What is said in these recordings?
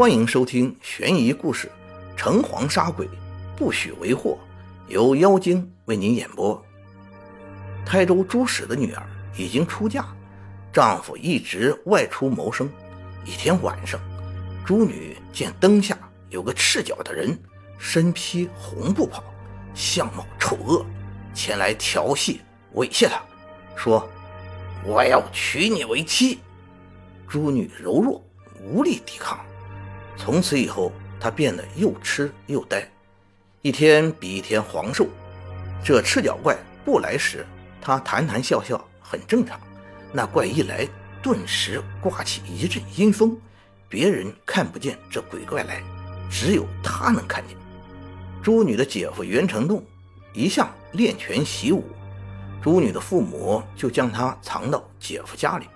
欢迎收听悬疑故事《城隍杀鬼，不许为祸》，由妖精为您演播。台州朱史的女儿已经出嫁，丈夫一直外出谋生。一天晚上，朱女见灯下有个赤脚的人，身披红布袍，相貌丑恶，前来调戏猥亵她，说：“我要娶你为妻。”朱女柔弱，无力抵抗。从此以后，他变得又痴又呆，一天比一天黄瘦。这赤脚怪不来时，他谈谈笑笑，很正常；那怪一来，顿时刮起一阵阴风，别人看不见这鬼怪来，只有他能看见。朱女的姐夫袁成栋一向练拳习武，朱女的父母就将他藏到姐夫家里。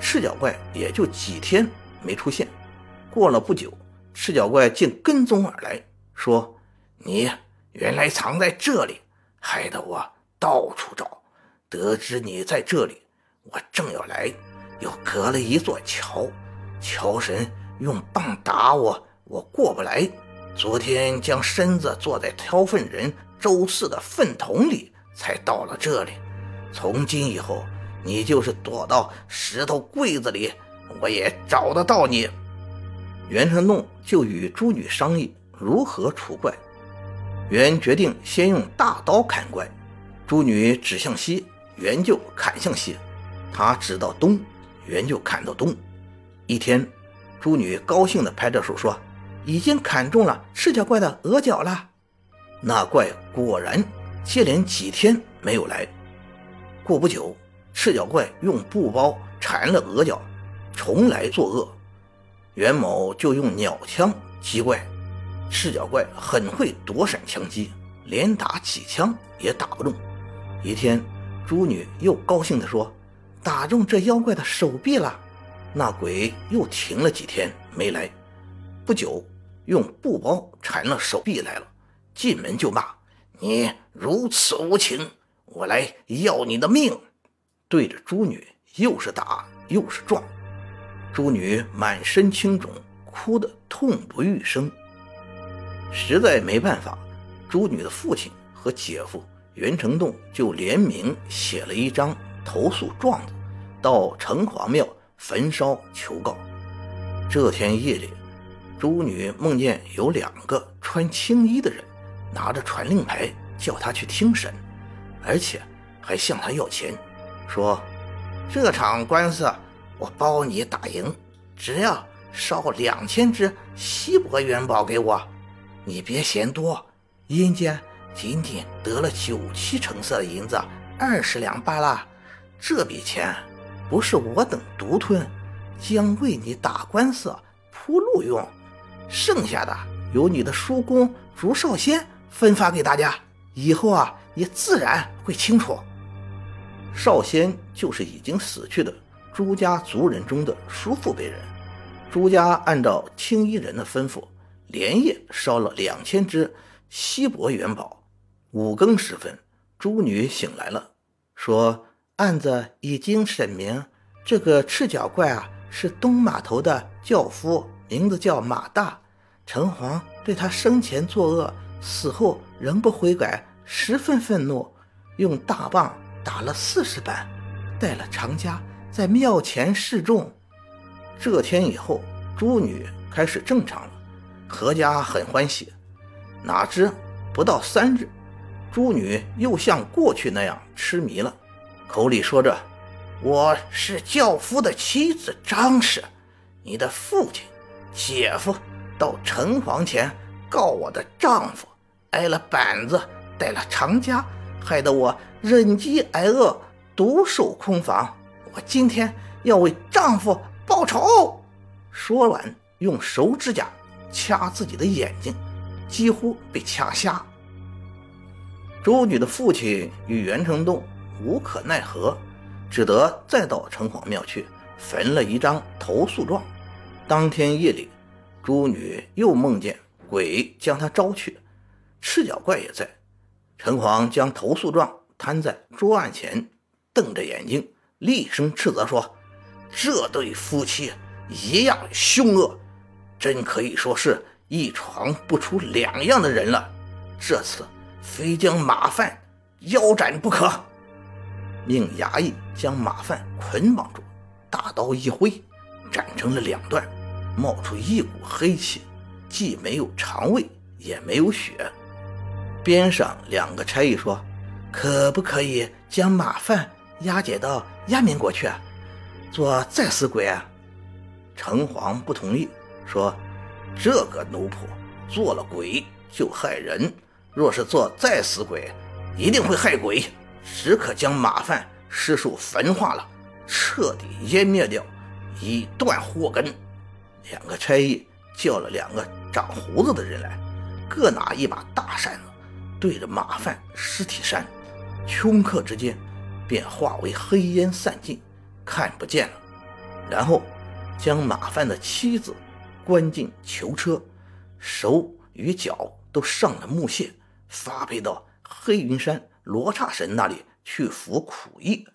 赤脚怪也就几天没出现。过了不久，赤脚怪竟跟踪而来，说：“你原来藏在这里，害得我到处找。得知你在这里，我正要来，又隔了一座桥，桥神用棒打我，我过不来。昨天将身子坐在挑粪人周四的粪桶里，才到了这里。从今以后，你就是躲到石头柜子里，我也找得到你。”袁成栋就与朱女商议如何除怪。袁决定先用大刀砍怪，朱女指向西，袁就砍向西；他指到东，袁就砍到东。一天，朱女高兴地拍着手说：“已经砍中了赤脚怪的额角了。”那怪果然接连几天没有来。过不久，赤脚怪用布包缠了额角，重来作恶。袁某就用鸟枪击怪，赤脚怪很会躲闪枪击，连打几枪也打不中。一天，朱女又高兴地说：“打中这妖怪的手臂了。”那鬼又停了几天没来，不久用布包缠了手臂来了，进门就骂：“你如此无情，我来要你的命！”对着朱女又是打又是撞。朱女满身青肿，哭得痛不欲生。实在没办法，朱女的父亲和姐夫袁成栋就联名写了一张投诉状子，到城隍庙焚烧求告。这天夜里，朱女梦见有两个穿青衣的人拿着传令牌叫她去听审，而且还向她要钱，说这场官司。我包你打赢，只要烧两千只稀薄元宝给我，你别嫌多。阴间仅仅得了九七成色的银子二十两罢了，这笔钱不是我等独吞，将为你打官司铺路用，剩下的由你的叔公朱少先分发给大家。以后啊，你自然会清楚。少先就是已经死去的。朱家族人中的叔父辈人，朱家按照青衣人的吩咐，连夜烧了两千只锡箔元宝。五更时分，朱女醒来了，说案子已经审明，这个赤脚怪啊是东码头的轿夫，名字叫马大。城隍对他生前作恶，死后仍不悔改，十分愤怒，用大棒打了四十板，带了长家。在庙前示众，这天以后，朱女开始正常了，何家很欢喜。哪知不到三日，朱女又像过去那样痴迷了，口里说着：“我是教夫的妻子张氏，你的父亲、姐夫到城隍前告我的丈夫，挨了板子，带了长家，害得我忍饥挨饿，独守空房。”今天要为丈夫报仇。说完，用手指甲掐自己的眼睛，几乎被掐瞎。朱女的父亲与袁成栋无可奈何，只得再到城隍庙去焚了一张投诉状。当天夜里，朱女又梦见鬼将她招去，赤脚怪也在。城隍将投诉状摊在桌案前，瞪着眼睛。厉声斥责说：“这对夫妻一样凶恶，真可以说是一床不出两样的人了。这次非将马贩腰斩不可。命衙役将马贩捆绑住，大刀一挥，斩成了两段，冒出一股黑气，既没有肠胃，也没有血。边上两个差役说：“可不可以将马贩押解到衙门国去，做再死鬼？”啊？城隍不同意，说：“这个奴仆做了鬼就害人，若是做再死鬼，一定会害鬼。只可将马贩尸首焚化了，彻底湮灭掉，以断祸根。”两个差役叫了两个长胡子的人来，各拿一把大扇子。对着马贩尸体扇，顷刻之间便化为黑烟散尽，看不见了。然后将马贩的妻子关进囚车，手与脚都上了木屑，发配到黑云山罗刹神那里去服苦役。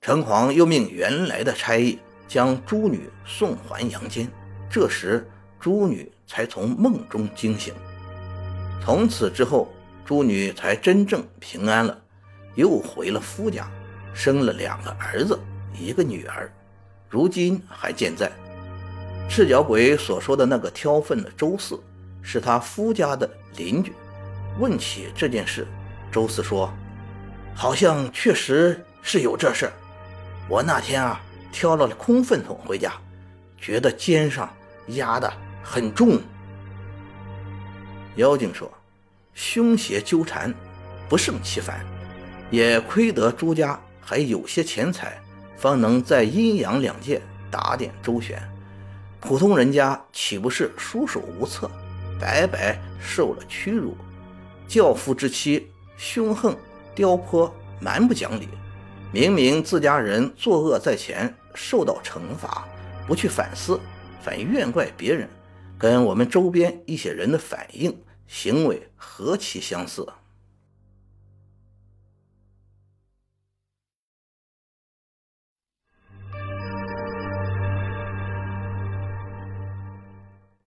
城隍又命原来的差役将朱女送还阳间。这时朱女才从梦中惊醒。从此之后。朱女才真正平安了，又回了夫家，生了两个儿子，一个女儿，如今还健在。赤脚鬼所说的那个挑粪的周四，是他夫家的邻居。问起这件事，周四说：“好像确实是有这事。我那天啊，挑了空粪桶回家，觉得肩上压得很重。”妖精说。凶邪纠缠，不胜其烦，也亏得朱家还有些钱财，方能在阴阳两界打点周旋。普通人家岂不是束手无策，白白受了屈辱？教父之妻凶横刁泼，蛮不讲理。明明自家人作恶在前，受到惩罚，不去反思，反怨怪别人，跟我们周边一些人的反应。行为何其相似！